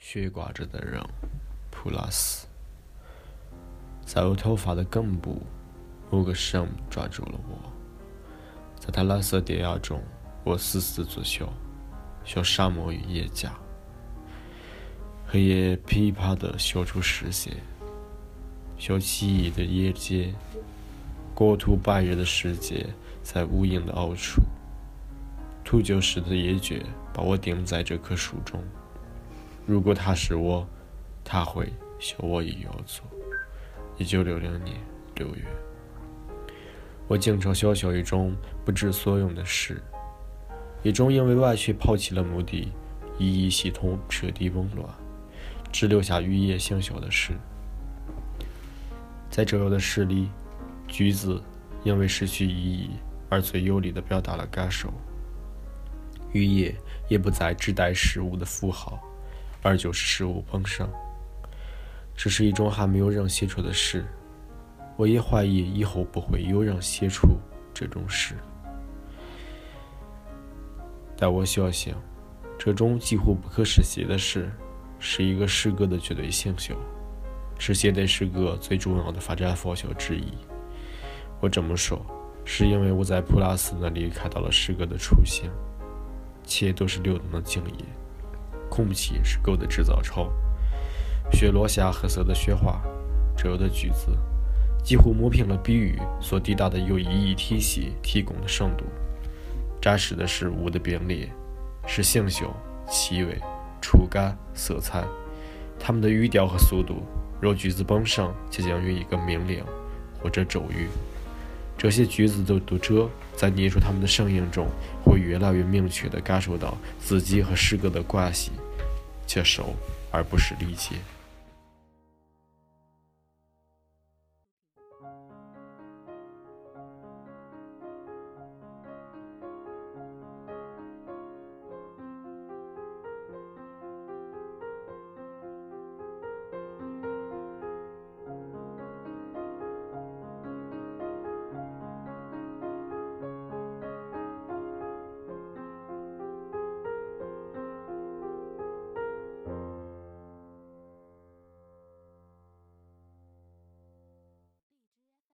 悬挂着的人，普拉斯，在我头发的根部，某个手抓住了我，在他蓝色电压中，我死死作秀，像沙漠与野家。黑夜噼啪地削出视线，像奇异的眼尖，国土白日的世界在无垠的凹处，秃鹫似的野蕨把我钉在这棵树中。如果他是我，他会像我一样做。一九六零年六月，我经常想象一种不知所用的事，一种因为完全抛弃了目的，意义系统彻底紊乱，只留下语言想象的事。在这样的事里，句子因为失去意义而最有力地表达了感受，语言也不再只代事物的符号。而就是事物本身，这是一种还没有人写出的诗。我也怀疑以后不会有人写出这种诗。但我相信，这种几乎不可实现的事，是一个诗歌的绝对形象，是现代诗歌最重要的发展方向之一。我这么说，是因为我在普拉斯那里看到了诗歌的雏形，且都是流动的经验。空气是狗的制造厂。雪落下黑色的雪花，这样的句子几乎磨平了比喻所抵达的有意义体系提供的深度。展示的是物的并列，是形象、气味、触感、色彩，它们的语调和速度，让句子本身接近于一个命令或者咒语。这些句子的读者在念出它们的声音中，会越来越明确地感受到自己和诗歌的关系。却熟，而不是理解。